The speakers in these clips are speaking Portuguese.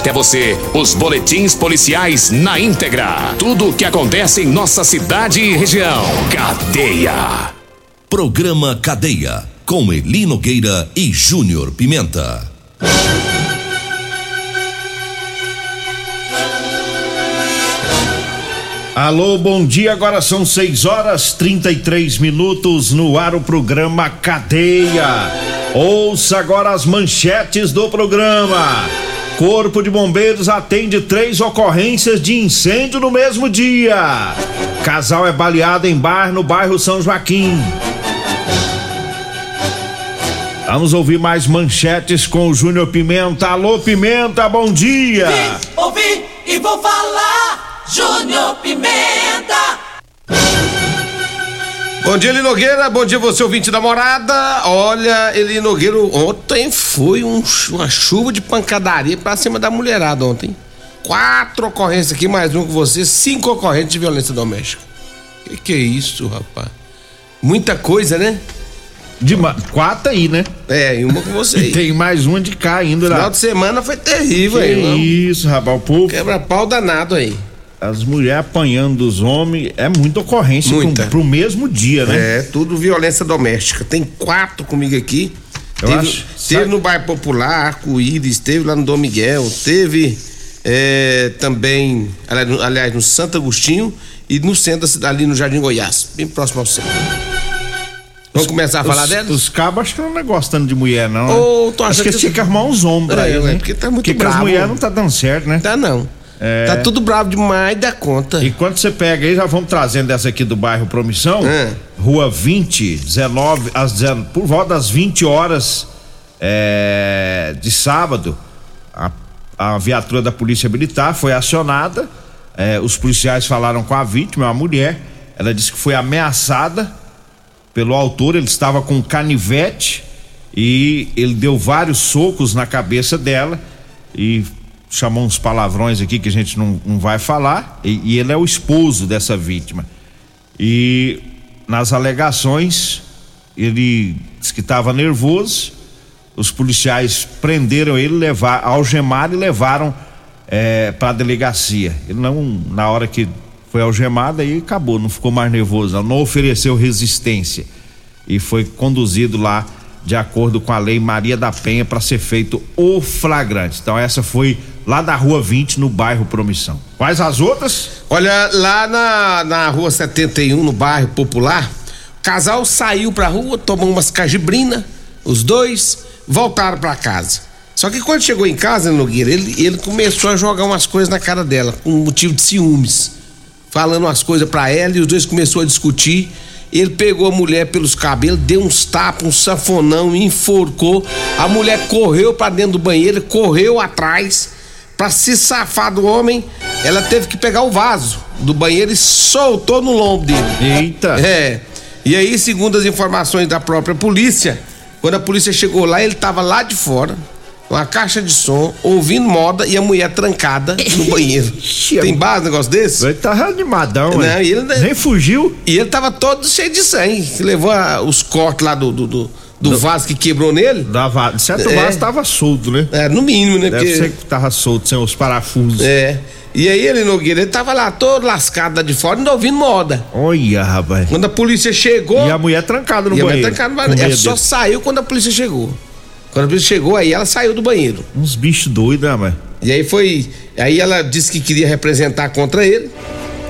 até você os boletins policiais na íntegra. Tudo o que acontece em nossa cidade e região. Cadeia. Programa Cadeia, com Eli Nogueira e Júnior Pimenta. Alô, bom dia. Agora são 6 horas 33 minutos no ar o programa Cadeia. Ouça agora as manchetes do programa. Corpo de Bombeiros atende três ocorrências de incêndio no mesmo dia. Casal é baleado em bar no bairro São Joaquim. Vamos ouvir mais manchetes com o Júnior Pimenta. Alô, Pimenta, bom dia. Vim, ouvi e vou falar. Júnior Pimenta. Bom dia, Eli Nogueira. Bom dia, você ouvinte da morada. Olha, Eli Nogueira, ontem foi um, uma chuva de pancadaria pra cima da mulherada ontem. Quatro ocorrências aqui, mais um com você, cinco ocorrências de violência doméstica. Que que é isso, rapaz? Muita coisa, né? De quatro aí, né? É, e uma com você. E tem mais uma de cá ainda. Final lá. de semana foi terrível que aí, não? Isso, rapaz, o povo. Quebra pau danado aí. As mulheres apanhando dos homens é muita ocorrência Muita. Pro, pro mesmo dia, né? É, tudo violência doméstica. Tem quatro comigo aqui. Eu teve acho- teve no bairro Popular, Arco-Íris, teve lá no Dom Miguel, teve é, também, aliás no, Santo Agostinho e no centro da cidade, ali no Jardim Goiás, bem próximo ao centro. Vamos começar a falar os, delas? Os cabos acho que não é gostando de mulher, não. né? Ô, tô acho que eles que- tinham que arrumar uns homens pra É, eles, né? porque tá muito Porque com as bravo. mulheres não tá dando certo, né? Tá não. É. Tá tudo bravo demais da conta. E quando você pega aí, já vamos trazendo dessa aqui do bairro Promissão, É. rua 20, 19, às 19, por volta das 20 horas é, de sábado, a, a viatura da Polícia Militar foi acionada. é, os policiais falaram com a vítima, uma mulher. Ela disse que foi ameaçada pelo autor, ele estava com um canivete e ele deu vários socos na cabeça dela e chamou uns palavrões aqui que a gente não, não vai falar e, e ele é o esposo dessa vítima. E nas alegações ele disse que estava nervoso os policiais prenderam ele levar algemaram e levaram para a delegacia. Ele não na hora que foi algemado aí acabou não ficou mais nervoso não, não ofereceu resistência. E foi conduzido lá de acordo com a lei Maria da Penha para ser feito o flagrante. Então essa foi lá da Rua 20 no bairro Promissão. Quais as outras? Olha, lá na, na rua 71, no bairro Popular, o casal saiu pra rua, tomou umas cajibrina, os dois voltaram pra casa. Só que quando chegou em casa, Nogueira, ele, ele começou a jogar umas coisas na cara dela, com motivo de ciúmes. Falando umas coisas pra ela e os dois começaram a discutir. Ele pegou a mulher pelos cabelos, deu uns tapas, um safonão, enforcou. A mulher correu pra dentro do banheiro, correu atrás. Pra se safar do homem, ela teve que pegar o vaso do banheiro e soltou no lombo dele. Eita! É. E aí, segundo as informações da própria polícia, quando a polícia chegou lá, ele tava lá de fora, com a caixa de som, ouvindo moda e a mulher trancada no banheiro. Tem base um negócio desse? Ele tá animadão, né? ele- Nem fugiu. E ele tava todo cheio de sangue. que Levou a- os cortes lá do, do, do, do vaso que quebrou nele. De certo É. vaso tava solto, né? É, no mínimo, né? Deve Porque- ser que tava solto, sem os parafusos. É. E aí ele, Nogueira, ele tava lá todo lascado lá de fora, ainda ouvindo moda. Olha, rapaz. Quando a polícia chegou. E a mulher trancada no e a mulher banheiro. trancada no banheiro. Ela medo só dele. saiu quando a polícia chegou. Quando a polícia chegou, aí ela saiu do banheiro. Uns bichos doidos, né, mãe? E aí foi. Aí ela disse que queria representar contra ele.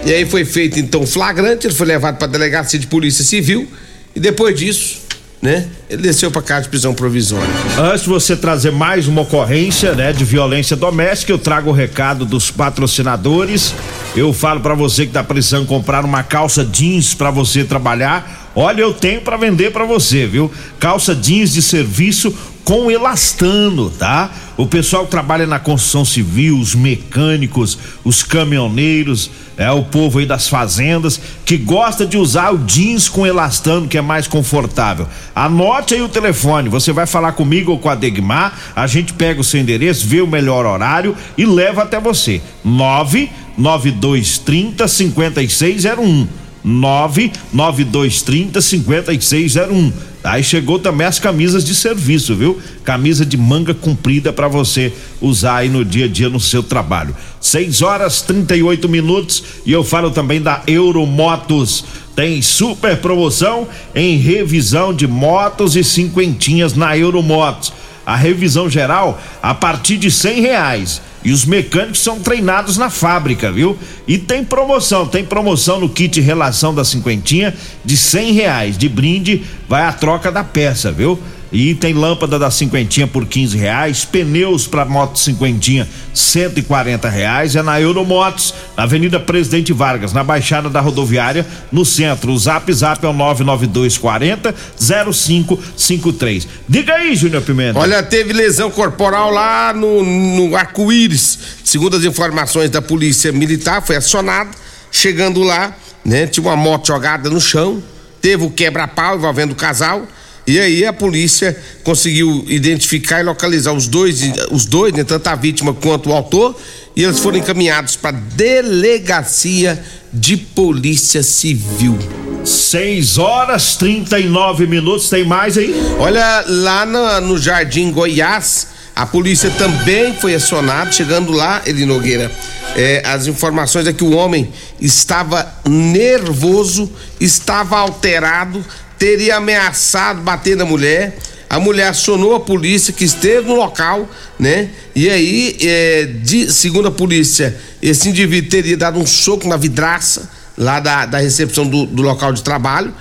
E aí foi feito então flagrante, ele foi levado para delegacia de polícia civil. E depois disso, né? Ele desceu para casa de prisão provisória. Antes de você trazer mais uma ocorrência, né, de violência doméstica, eu trago o recado dos patrocinadores. Eu falo pra você que tá precisando comprar uma calça jeans pra você trabalhar. Olha, eu tenho pra vender pra você, viu? Calça jeans de serviço com elastano, tá? O pessoal que trabalha na construção civil, os mecânicos, os caminhoneiros, é o povo aí das fazendas que gosta de usar o jeans com elastano que é mais confortável. Anote aí o telefone, você vai falar comigo ou com a Degmar, a gente pega o seu endereço, vê o melhor horário e leva até você. 99230 5601. 99230 5601. Aí chegou também as camisas de serviço, viu? Camisa de manga comprida para você usar aí no dia a dia no seu trabalho. 6 horas 38 minutos e eu falo também da Euromotos. Tem super promoção em revisão de motos e cinquentinhas na Euromotos. A revisão geral a partir de cem reais e os mecânicos são treinados na fábrica, viu? E tem promoção, tem promoção no kit relação da cinquentinha de cem reais. De brinde vai a troca da peça, viu? E tem lâmpada da cinquentinha por quinze reais, pneus para moto cinquentinha cento e quarenta reais. É na Euromotos, na Avenida Presidente Vargas, na Baixada da Rodoviária, no centro. O Zap Zap é o nove nove dois quarenta zero cinco cinco três. Diga aí, Júnior Pimenta. Olha, teve lesão corporal lá no, no Arco-Íris. Segundo as informações da polícia militar, foi acionado. Chegando lá, né, tinha uma moto jogada no chão, teve o quebra-pau envolvendo o casal. E aí a polícia conseguiu identificar e localizar os dois, os dois, né, tanto a vítima quanto o autor, e eles foram encaminhados para delegacia de polícia civil. 6 horas 39 minutos, tem mais aí? Olha, lá no, no Jardim Goiás, a polícia também foi acionada. Chegando lá, ele Nogueira, é, as informações é que o homem estava nervoso, estava alterado, teria ameaçado bater na mulher. A mulher acionou a polícia que esteve no local, né? E aí, é, de, segundo a polícia, esse indivíduo teria dado um soco na vidraça lá da, da recepção do, do local de trabalho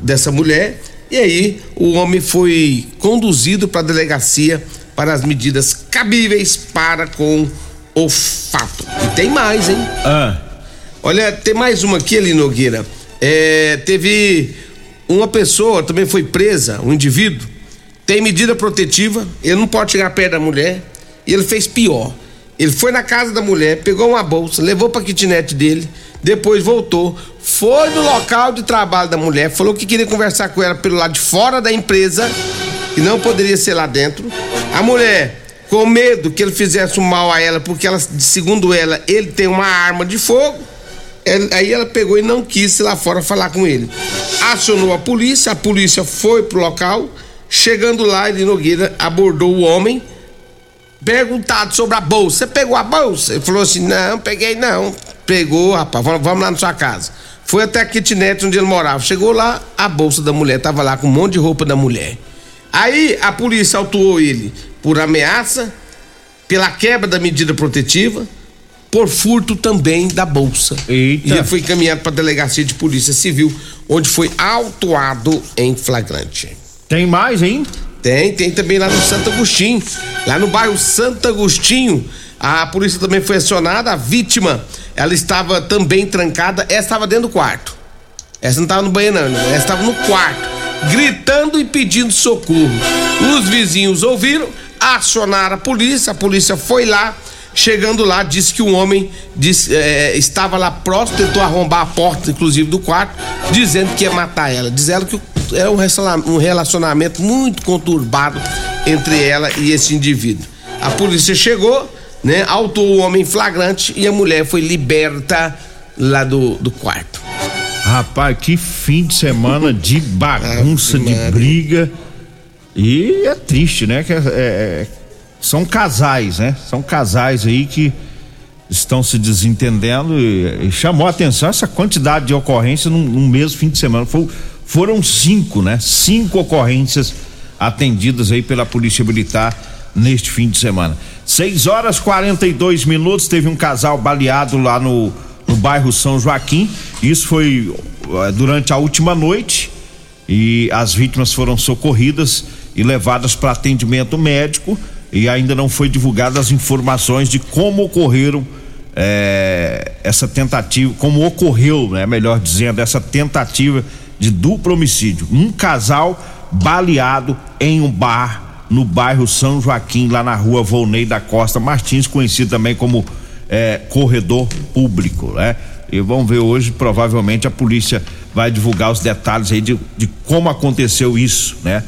dessa mulher. E aí, o homem foi conduzido para a delegacia para as medidas cabíveis para com o fato. E tem mais, hein? Ah. Olha, tem mais uma aqui, ali, Nogueira. É, teve uma pessoa, também foi presa, um indivíduo, tem medida protetiva, ele não pode chegar perto da mulher, e ele fez pior. Ele foi na casa da mulher, pegou uma bolsa, levou pra kitnet dele, depois voltou, foi no local de trabalho da mulher, falou que queria conversar com ela pelo lado de fora da empresa, que não poderia ser lá dentro. A mulher, com medo que ele fizesse um mal a ela, porque ela, segundo ela, ele tem uma arma de fogo. Aí ela pegou e não quis ir lá fora falar com ele. Acionou a polícia, a polícia foi pro local. Chegando lá, ele Nogueira abordou o homem, perguntado sobre a bolsa. Você pegou a bolsa? Ele falou assim: não, peguei não. Pegou, rapaz, vamos lá na sua casa. Foi até a kitnet onde ele morava. Chegou lá, a bolsa da mulher tava lá com um monte de roupa da mulher. Aí a polícia autuou ele por ameaça, pela quebra da medida protetiva, por furto também da bolsa. Eita. E ele foi encaminhado para a delegacia de polícia civil, onde foi autuado em flagrante. Tem mais, hein? Tem, tem também lá no Santo Agostinho. Lá no bairro Santo Agostinho, a polícia também foi acionada. A vítima, ela estava também trancada. Essa estava dentro do quarto. Essa não estava no banheiro, não. Essa estava no quarto, gritando e pedindo socorro. Os vizinhos ouviram, acionaram a polícia. A polícia foi lá. Chegando lá, disse que um homem disse, eh, estava lá próximo, tentou arrombar a porta, inclusive, do quarto, dizendo que ia matar ela. Diz ela que era um relaciona- relacionamento muito conturbado entre ela e esse indivíduo. A polícia chegou, né? Autuou o homem em flagrante e a mulher foi liberta lá do, do quarto. Rapaz, que fim de semana de bagunça, de briga. E é triste, né? Que é- é- são casais, né? São casais aí que estão se desentendendo e, e chamou a atenção essa quantidade de ocorrências num, num mesmo fim de semana. Foram cinco, né? Cinco ocorrências atendidas aí pela Polícia Militar neste fim de semana. 6 horas 42 minutos, teve um casal baleado lá no, no bairro São Joaquim. Isso foi eh, durante a última noite e as vítimas foram socorridas e levadas para atendimento médico e ainda não foi divulgadas as informações de como ocorreram eh, essa tentativa, como ocorreu, né, melhor dizendo, essa tentativa de duplo homicídio. Um casal baleado em um bar no bairro São Joaquim, lá na rua Volney da Costa Martins, conhecido também como é, corredor público, né? E vamos ver hoje, provavelmente a polícia vai divulgar os detalhes aí de, de como aconteceu isso, né?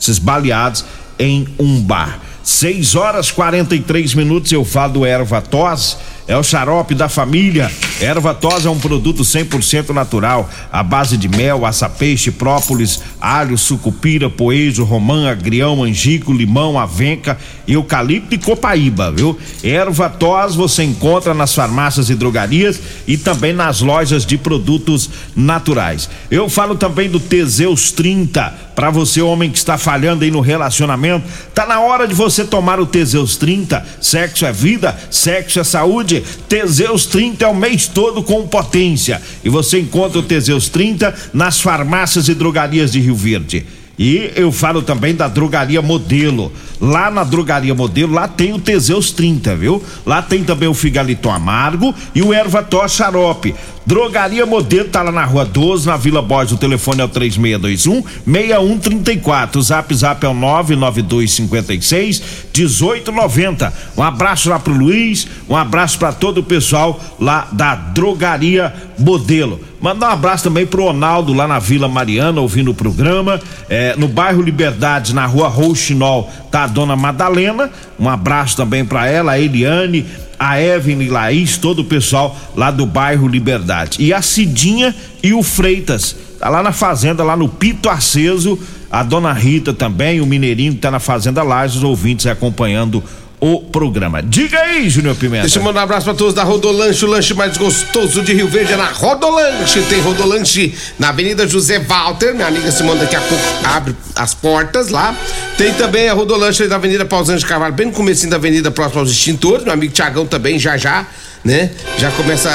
Esses baleados em um bar. 6 horas 43 minutos eu falo do erva tos é o xarope da família. Erva tos é um produto 100% natural, à base de mel, açapeixe, própolis, alho, sucupira, poejo, romã, agrião, angico, limão, avenca, eucalipto e copaíba, viu? Erva tos você encontra nas farmácias e drogarias e também nas lojas de produtos naturais. Eu falo também do Teseus 30 para você homem que está falhando aí no relacionamento, tá na hora de você tomar o Teseus 30. Sexo é vida, sexo é saúde. Teseus 30 é o mês todo com potência. E você encontra o Teseus 30 nas farmácias e drogarias de Rio Verde. E eu falo também da drogaria modelo. Lá na drogaria modelo, lá tem o Teseus 30, viu? Lá tem também o Figalito Amargo e o Ervató Xarope. Drogaria Modelo tá lá na rua 12, na Vila Borges. O telefone é o 3621 6134. O zap zap é o 99256 1890. Um abraço lá pro Luiz, um abraço para todo o pessoal lá da Drogaria Modelo. Mandar um abraço também pro Ronaldo lá na Vila Mariana, ouvindo o programa. É, no bairro Liberdade, na rua Rouxinol, tá a dona Madalena. Um abraço também para ela, a Eliane, a Evelyn Laís, todo o pessoal lá do bairro Liberdade. E a Cidinha e o Freitas, tá lá na fazenda, lá no Pito Aceso. A dona Rita também, o Mineirinho que tá na Fazenda Lages, os ouvintes acompanhando o programa. Diga aí, Júnior Pimenta. Deixa eu mandar um abraço pra todos da Rodolanche, o lanche mais gostoso de Rio Verde é na Rodolanche. Tem Rodolanche na Avenida José Walter, minha amiga Simone daqui a pouco abre as portas lá. Tem também a Rodolanche da Avenida Pausante Carvalho, bem no comecinho da avenida, próximo aos extintores. Meu amigo Tiagão também, já já, né? Já começa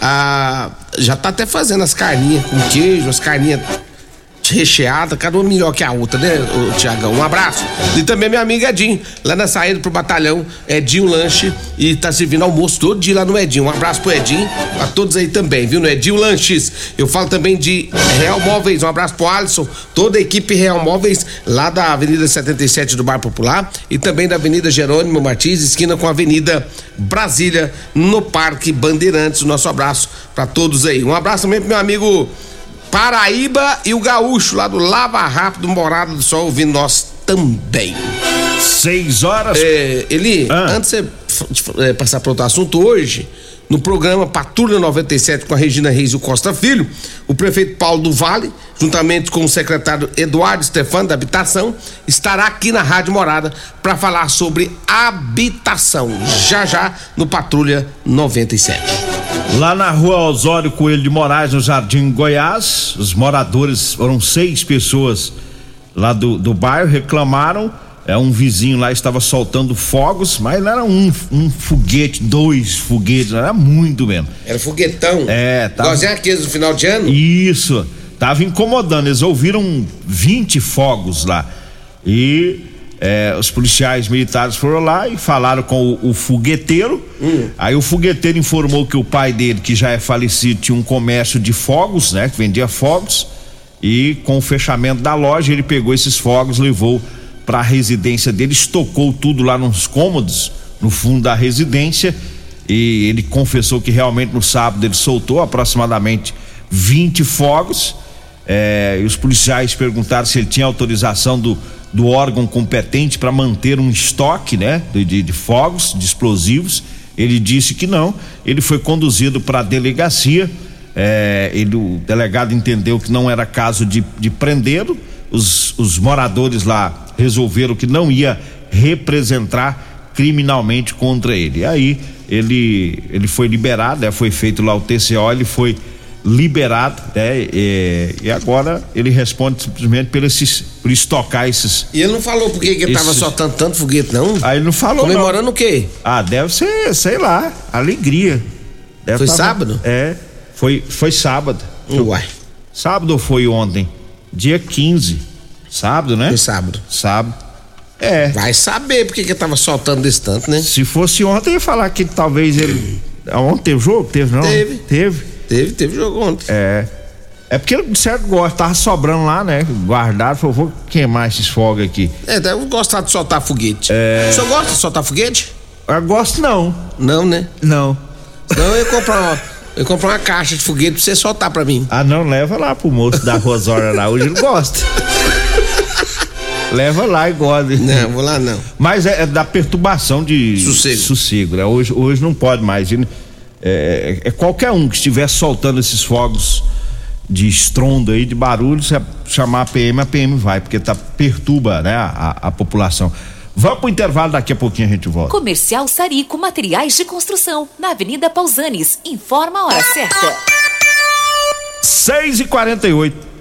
a... Já tá até fazendo as carninhas com queijo, as carninhas recheada, cada uma melhor que a outra, né, Tiagão? Um abraço. E também minha amiga Edinho, lá na saída pro batalhão, Edinho Lanche, e tá servindo almoço todo dia lá no Edinho. Um abraço pro Edinho, a todos aí também, viu? No Edinho Lanches. Eu falo também de Real Móveis, um abraço pro Alisson, toda a equipe Real Móveis, lá da Avenida 77 do Bar Popular, e também da Avenida Jerônimo Martins, esquina com a Avenida Brasília, no Parque Bandeirantes. O nosso abraço para todos aí. Um abraço também pro meu amigo Paraíba e o Gaúcho, lá do Lava Rápido, Morada do Sol, ouvindo nós também. Seis horas. É, Eli, Ah. antes de você é, passar para outro assunto, hoje, no programa Patrulha 97 com a Regina Reis e o Costa Filho, o prefeito Paulo do Vale, juntamente com o secretário Eduardo Stefano da Habitação, estará aqui na Rádio Morada para falar sobre habitação, já já no Patrulha 97. Lá na rua Osório Coelho de Moraes, no Jardim Goiás, os moradores, foram seis pessoas lá do, do bairro, reclamaram. É, um vizinho lá estava soltando fogos, mas não era um, um foguete, dois foguetes, era muito mesmo. Era foguetão. É, tá. Igualzinho aqueles no final de ano? Isso, tava incomodando. Eles ouviram 20 fogos lá. E é, os policiais militares foram lá e falaram com o, o fogueteiro. Aí o fogueteiro informou que o pai dele, que já é falecido, tinha um comércio de fogos, né? Que vendia fogos. E com o fechamento da loja, ele pegou esses fogos, levou para a residência dele, estocou tudo lá nos cômodos, no fundo da residência. E ele confessou que realmente no sábado ele soltou aproximadamente 20 fogos. É, e os policiais perguntaram se ele tinha autorização do, do órgão competente para manter um estoque, né, de, de, fogos, de explosivos. Ele disse que não. Ele foi conduzido para a delegacia. É, ele, o delegado entendeu que não era caso de, de prendê-lo. Os, os moradores lá resolveram que não ia representar criminalmente contra ele. Aí ele ele foi liberado, né? foi feito lá o TCO, ele foi liberado, né? E, e agora ele responde simplesmente por esses por estocar esses. E ele não falou por que ele tava soltando tanto foguete, não? Aí ele não falou não. Comemorando o quê? Ah, deve ser, sei lá, alegria. Deve Foi tava- sábado? É, foi foi sábado. Uai, Sábado ou foi ontem? Dia 15. Sábado, né? foi sábado. Sábado. É. Vai saber por que ele tava soltando desse tanto, né? Se fosse ontem, ia falar que talvez ele. Ontem teve jogo? Teve, não? Teve. Teve. Teve, teve jogo ontem. É. É porque ele, de certo, gosta, tava sobrando lá, né? Guardado, falou, vou queimar esses fogos aqui. É, deve gostar de soltar foguete. É. O senhor gosta de soltar foguete? Eu gosto não. Não, né? Não. Senão eu ia comprar uma, eu ia comprar uma caixa de foguete pra você soltar pra mim. Ah, não, leva lá pro moço da Rosória lá, hoje ele gosta. leva lá e gosta. Não, vou lá não. Mas é, é da perturbação de Sossego. sossego né? Hoje, hoje não pode mais. E, É, é qualquer um que estiver soltando esses fogos de estrondo aí, de barulho, se chamar a PM, a PM vai, porque tá perturba, né, a, a população. Vamos pro intervalo, daqui a pouquinho a gente volta. Comercial Sarico Materiais de Construção, na Avenida Pausanes. Informa a hora certa. 6 e 48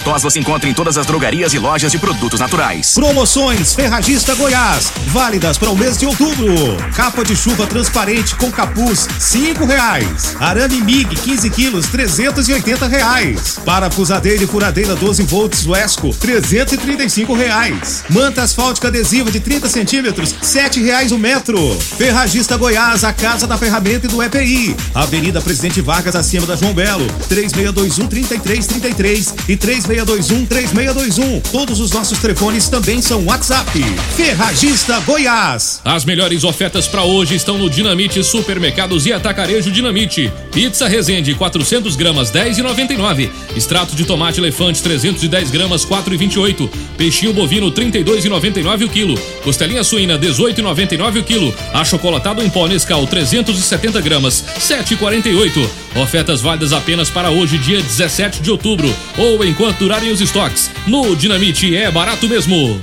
tos você encontra em todas as drogarias e lojas de produtos naturais. Promoções Ferragista Goiás, válidas para o mês de outubro. Capa de chuva transparente com capuz, cinco reais. Arame MIG, 15 quilos, 380 reais. Parafusadeira e furadeira 12 volts Wesco, 335 reais. Manta asfáltica adesiva de 30 centímetros, sete reais o metro. Ferragista Goiás, a casa da ferramenta e do EPI. Avenida Presidente Vargas, acima da João Belo, 3621 3333 e 3621 3621. Todos os nossos telefones também são WhatsApp. Ferragista Goiás. As melhores ofertas para hoje estão no Dinamite Supermercados e Atacarejo Dinamite. Pizza Resende 400 gramas 10,99. Extrato de tomate elefante 310 gramas 4,28. Peixinho bovino 32,99 o quilo. Costelinha suína 18,99 o quilo. Achocolatado em pó Nescau 370 gramas 7,48. Ofertas válidas apenas para hoje, dia 17 de outubro, ou enquanto durarem os estoques. No Dinamite é barato mesmo.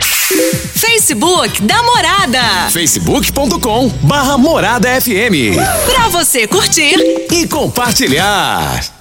Facebook da Morada. facebook.com barra Morada FM. Pra você curtir e compartilhar.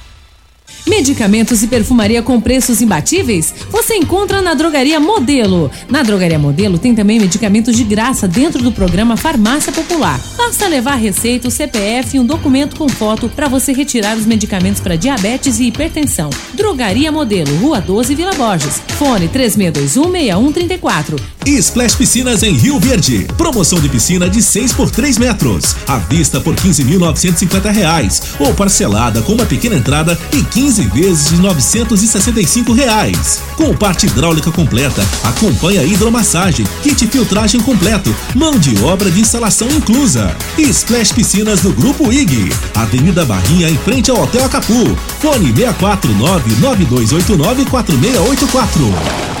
Medicamentos e perfumaria com preços imbatíveis? Você encontra na Drogaria Modelo. Na Drogaria Modelo tem também medicamentos de graça dentro do programa Farmácia Popular. Basta levar receita, o CPF e um documento com foto para você retirar os medicamentos para diabetes e hipertensão. Drogaria Modelo, Rua 12, Vila Borges. Fone 36216134. Splash Piscinas em Rio Verde. Promoção de piscina de 6 por 3 metros. À vista por 15.950 reais. Ou parcelada com uma pequena entrada e 15 vezes de 965 reais. Com parte hidráulica completa, acompanha hidromassagem, kit filtragem completo, mão de obra de instalação inclusa. Splash Piscinas do Grupo IG. Avenida Barrinha em frente ao Hotel Acapu. Fone 649 9289 4684.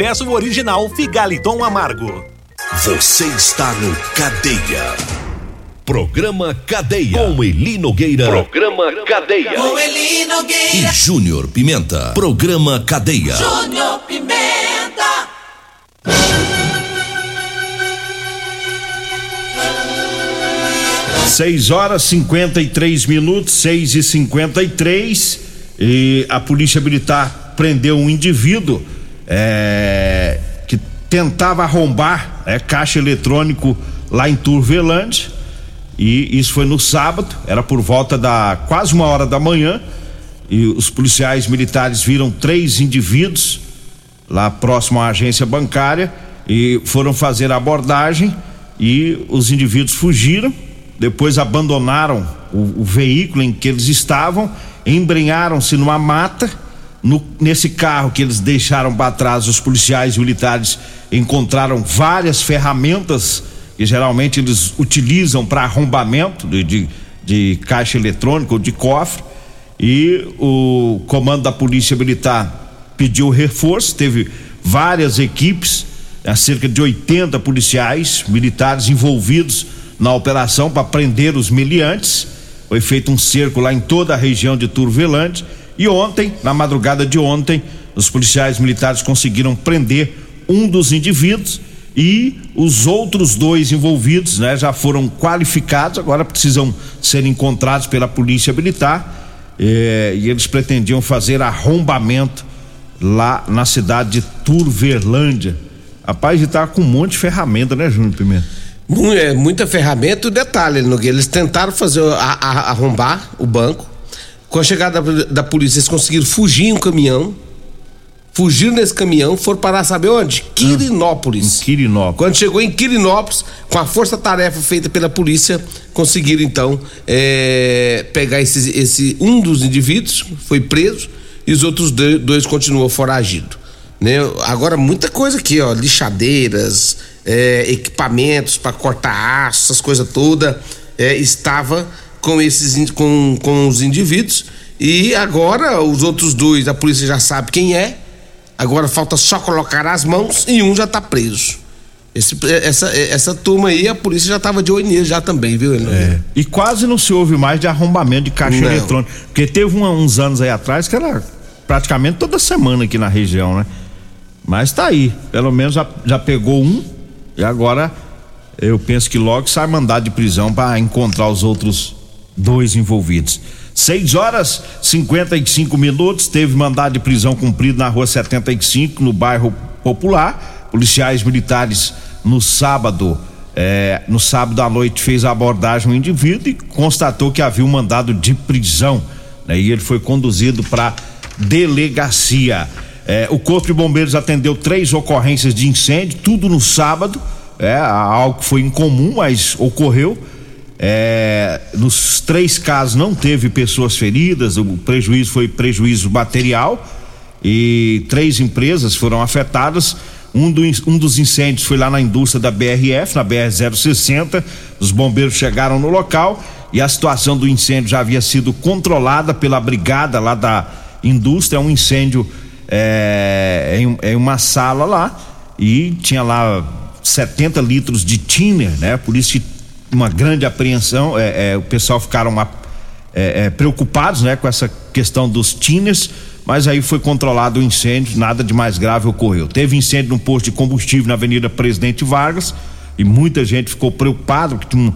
peça o original Figaliton Amargo. Você está no Cadeia. Programa Cadeia. Com Eli Nogueira. Programa Cadeia. Com Eli E Nogueira. Júnior Pimenta. Programa Cadeia. Júnior Pimenta. Seis horas 53 minutos, 6 e 53 e a polícia militar prendeu um indivíduo é, que tentava arrombar é, caixa eletrônico lá em Turvelândia e isso foi no sábado, era por volta da quase uma hora da manhã e os policiais militares viram três indivíduos lá próximo à agência bancária e foram fazer a abordagem e os indivíduos fugiram, depois abandonaram o, o veículo em que eles estavam, embrenharam-se numa mata. No- nesse carro que eles deixaram para trás, os policiais militares encontraram várias ferramentas que geralmente eles utilizam para arrombamento de, de, de caixa eletrônica ou de cofre. E o comando da Polícia Militar pediu reforço, teve várias equipes, há cerca de 80 policiais militares envolvidos na operação para prender os meliantes. Foi feito um cerco lá em toda a região de Turvelândia. E ontem, na madrugada de ontem, os policiais militares conseguiram prender um dos indivíduos e os outros dois envolvidos, né, já foram qualificados, agora precisam ser encontrados pela Polícia Militar. eh, e eles pretendiam fazer arrombamento lá na cidade de Turvelândia. Rapaz, ele tá com um monte de ferramenta, né, Júnior Pimenta? É, muita ferramenta e detalhe, Nogueira, eles tentaram fazer a- a- arrombar o banco. Com a chegada da, da polícia, eles conseguiram fugir em um caminhão. Fugiram nesse caminhão, foram parar, sabe onde? Quirinópolis. Quirinópolis. Quando chegou em Quirinópolis, com a força-tarefa feita pela polícia, conseguiram então é, pegar esse, esse um dos indivíduos, foi preso, e os outros do- dois continuam foragidos. Né? Agora, muita coisa aqui, ó, lixadeiras, é, equipamentos para cortar aço, essas coisas todas, é, estava com esses com, com os indivíduos e agora os outros dois, a polícia já sabe quem é. Agora falta só colocar as mãos e um já tá preso. Esse- essa, essa turma aí, a polícia já tava de olho já também, viu? É. E quase não se ouve mais de arrombamento de caixa Não. eletrônica. Porque teve uma- uns anos aí atrás que era praticamente toda semana aqui na região, né? Mas tá aí. Pelo menos já, já pegou um. E agora eu penso que logo sai mandado de prisão para encontrar os outros dois envolvidos. 6 horas 55 minutos. Teve mandado de prisão cumprido na rua 75, no bairro Popular. Policiais militares no sábado. é, no sábado à noite fez a abordagem um indivíduo e constatou que havia um mandado de prisão. né? E ele foi conduzido para delegacia. É, o Corpo de Bombeiros atendeu três ocorrências de incêndio, tudo no sábado. É, algo que foi incomum, mas ocorreu. É, nos três casos não teve pessoas feridas, o prejuízo foi prejuízo material e três empresas foram afetadas. Um, do- um dos incêndios foi lá na indústria da BRF, na BR-060. Os bombeiros chegaram no local e a situação do incêndio já havia sido controlada pela brigada lá da indústria. É um incêndio é, em, em uma sala lá e tinha lá 70 litros de thinner, né? Por isso que uma grande apreensão. é, é, o pessoal ficaram é, é, preocupados, né, com essa questão dos tinners, mas aí foi controlado o incêndio, nada de mais grave ocorreu. Teve incêndio num posto de combustível na Avenida Presidente Vargas e muita gente ficou preocupada porque tinha um-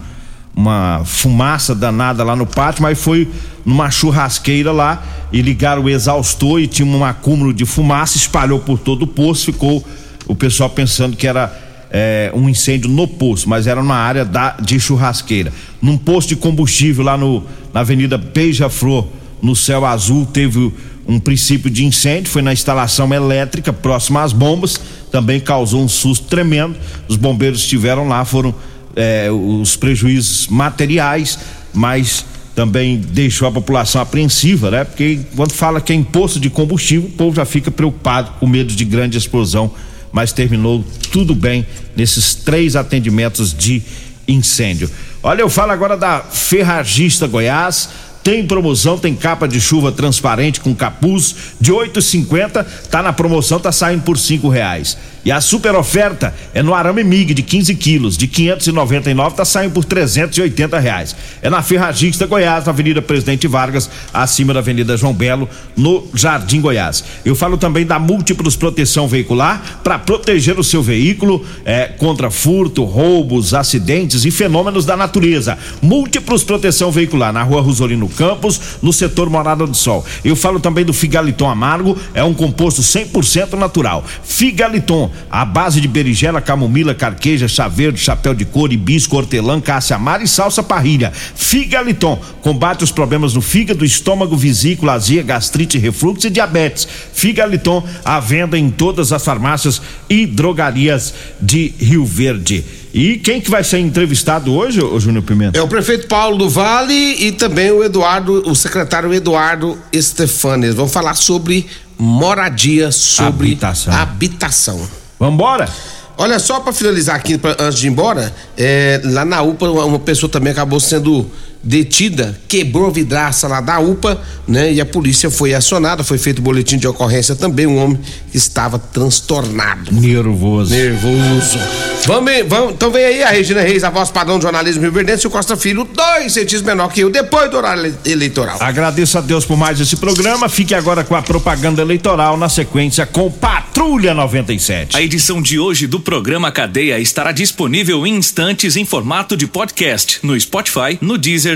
uma fumaça danada lá no pátio, mas foi numa churrasqueira lá e ligaram o exaustor e tinha um acúmulo de fumaça, espalhou por todo o poço, ficou o pessoal pensando que era é, um incêndio no poço, mas era na área da, de churrasqueira. Num posto de combustível lá no, na Avenida Beija-Flor, no céu azul teve um princípio de incêndio, foi na instalação elétrica próxima às bombas, também causou um susto tremendo. Os bombeiros estiveram lá, foram eh, os prejuízos materiais, mas também deixou a população apreensiva, né? Porque quando fala que é imposto de combustível, o povo já fica preocupado, com medo de grande explosão, mas terminou tudo bem nesses três atendimentos de incêndio. Olha, eu falo agora da Ferragista Goiás tem promoção, tem capa de chuva transparente com capuz de 8,50, tá na promoção, tá saindo por cinco reais. E a super oferta é no arame MIG de 15 quilos, de 599, tá saindo por 380 reais. É na Ferragista Goiás, na Avenida Presidente Vargas, acima da Avenida João Belo, no Jardim Goiás. Eu falo também da Múltiplos Proteção Veicular para proteger o seu veículo é, contra furto, roubos, acidentes e fenômenos da natureza. Múltiplos Proteção Veicular na Rua Rosolino Campos, no setor Morada do Sol. Eu falo também do Figaliton Amargo, é um composto 100% natural. Figaliton a base de berinjela, camomila, carqueja, chá verde, chapéu de couro, hibisco, hortelã, caça amara e salsa parrilha. Figaliton combate os problemas no fígado, estômago, vesícula, azia, gastrite, refluxo e diabetes. Figaliton à venda em todas as farmácias e drogarias de Rio Verde. E quem que vai ser entrevistado hoje, ô Júnior Pimenta? É o prefeito Paulo do Vale e também o Eduardo, o secretário Eduardo Stefanes. Vamos falar sobre moradia, sobre Habitação. habitação. Vambora? Olha, só para finalizar aqui, pra, antes de ir embora, é, lá na UPA, uma pessoa também acabou sendo detida, quebrou a vidraça lá da UPA, né? E a polícia foi acionada, foi feito boletim de ocorrência também, um homem estava transtornado. Nervoso. Nervoso. Vamos, vamos, então vem aí a Regina Reis, a voz padrão do jornalismo Rio Verdense, e o Costa Filho, dois centímetros menor que eu, depois do horário ele- eleitoral. Agradeço a Deus por mais esse programa. Fique agora com a propaganda eleitoral na sequência com Patrulha 97. A edição de hoje do programa Cadeia estará disponível em instantes em formato de podcast no Spotify, no Deezer,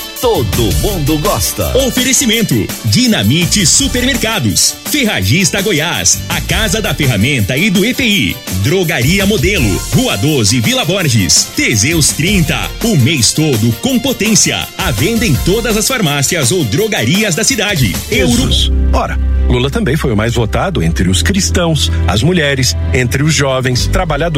Todo mundo gosta. Oferecimento: Dinamite Supermercados, Ferragista Goiás, a Casa da Ferramenta e do EPI, Drogaria Modelo, Rua 12, Vila Borges, Teseus 30, o mês todo com potência. À venda em todas as farmácias ou drogarias da cidade. Euro. Ora, Lula também foi o mais votado entre os cristãos, as mulheres, entre os jovens, trabalhadores.